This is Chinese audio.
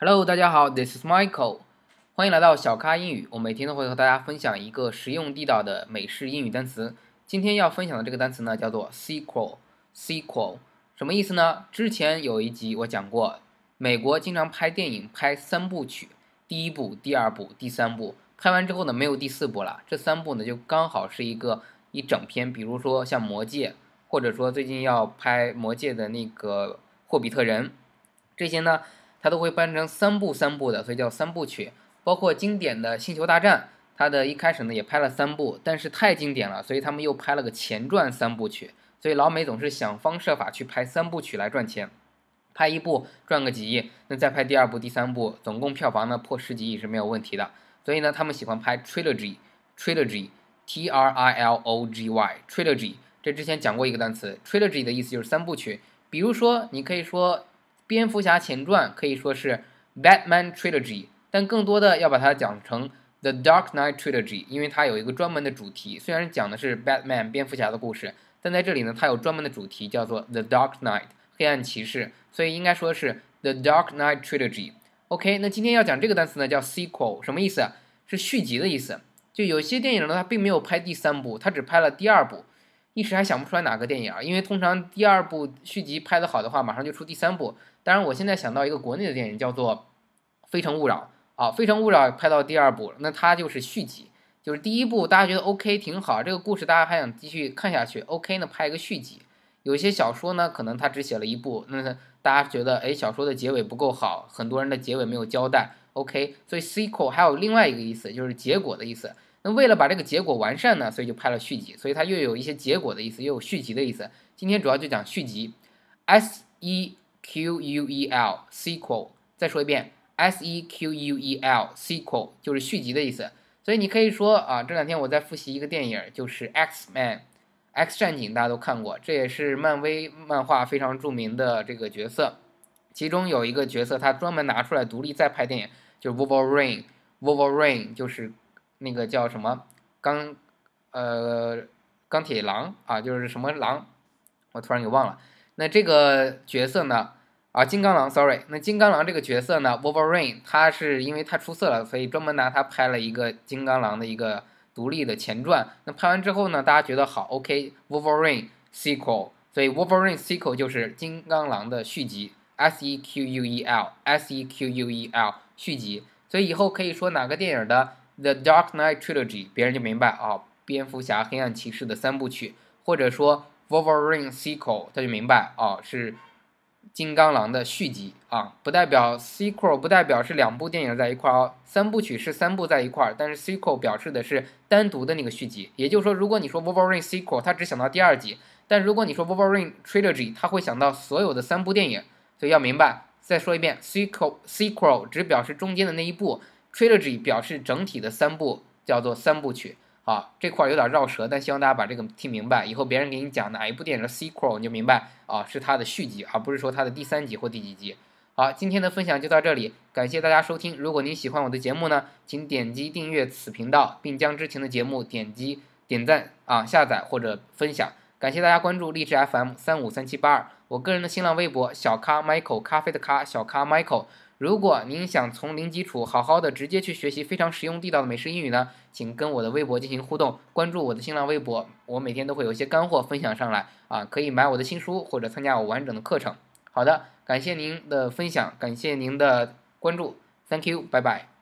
Hello，大家好，This is Michael，欢迎来到小咖英语。我每天都会和大家分享一个实用地道的美式英语单词。今天要分享的这个单词呢，叫做 sequel。sequel 什么意思呢？之前有一集我讲过，美国经常拍电影拍三部曲，第一部、第二部、第三部，拍完之后呢，没有第四部了。这三部呢，就刚好是一个一整篇。比如说像《魔戒》，或者说最近要拍《魔戒》的那个《霍比特人》，这些呢。它都会搬成三部三部的，所以叫三部曲。包括经典的《星球大战》，它的一开始呢也拍了三部，但是太经典了，所以他们又拍了个前传三部曲。所以老美总是想方设法去拍三部曲来赚钱，拍一部赚个几亿，那再拍第二部、第三部，总共票房呢破十几亿是没有问题的。所以呢，他们喜欢拍 trilogy，trilogy，T R I L O G Y，trilogy。这之前讲过一个单词，trilogy 的意思就是三部曲。比如说，你可以说。蝙蝠侠前传可以说是 Batman Trilogy，但更多的要把它讲成 The Dark Knight Trilogy，因为它有一个专门的主题。虽然讲的是 Batman 蝙蝠侠的故事，但在这里呢，它有专门的主题叫做 The Dark Knight 黑暗骑士，所以应该说是 The Dark Knight Trilogy。OK，那今天要讲这个单词呢，叫 sequel，什么意思？是续集的意思。就有些电影呢，它并没有拍第三部，它只拍了第二部。一时还想不出来哪个电影，因为通常第二部续集拍得好的话，马上就出第三部。当然，我现在想到一个国内的电影叫做《非诚勿扰》啊，《非诚勿扰》拍到第二部，那它就是续集，就是第一部大家觉得 OK 挺好，这个故事大家还想继续看下去，OK 呢拍一个续集。有些小说呢，可能他只写了一部，那大家觉得哎小说的结尾不够好，很多人的结尾没有交代，OK，所以 sequel 还有另外一个意思就是结果的意思。那为了把这个结果完善呢，所以就拍了续集，所以它又有一些结果的意思，又有续集的意思。今天主要就讲续集，s e q u e l sequel，再说一遍，s e q u e l sequel 就是续集的意思。所以你可以说啊，这两天我在复习一个电影，就是 X Man，X 战警，大家都看过，这也是漫威漫画非常著名的这个角色。其中有一个角色，他专门拿出来独立再拍电影，就是 Wolverine，Wolverine 就是。那个叫什么钢，呃，钢铁狼啊，就是什么狼，我突然给忘了。那这个角色呢，啊，金刚狼，sorry，那金刚狼这个角色呢，Wolverine，他是因为太出色了，所以专门拿他拍了一个金刚狼的一个独立的前传。那拍完之后呢，大家觉得好，OK，Wolverine sequel，所以 Wolverine sequel 就是金刚狼的续集，S E Q U E L，S E Q U E L 续集。所以以后可以说哪个电影的。The Dark Knight Trilogy，别人就明白啊，蝙蝠侠黑暗骑士的三部曲，或者说 Wolverine sequel，他就明白啊，是金刚狼的续集啊，不代表 sequel 不代表是两部电影在一块儿哦，三部曲是三部在一块儿，但是 sequel 表示的是单独的那个续集，也就是说，如果你说 Wolverine sequel，他只想到第二集，但如果你说 Wolverine Trilogy，他会想到所有的三部电影，所以要明白，再说一遍，sequel sequel 只表示中间的那一部。Trilogy 表示整体的三部，叫做三部曲。好，这块儿有点绕舌，但希望大家把这个听明白。以后别人给你讲哪一部电影的 sequel，你就明白啊，是它的续集，而不是说它的第三集或第几集。好，今天的分享就到这里，感谢大家收听。如果您喜欢我的节目呢，请点击订阅此频道，并将之前的节目点击点赞啊、下载或者分享。感谢大家关注励志 FM 三五三七八二，我个人的新浪微博小咖 Michael 咖啡的咖小咖 Michael。如果您想从零基础好好的直接去学习非常实用地道的美式英语呢，请跟我的微博进行互动，关注我的新浪微博，我每天都会有一些干货分享上来啊，可以买我的新书或者参加我完整的课程。好的，感谢您的分享，感谢您的关注，Thank you，拜拜。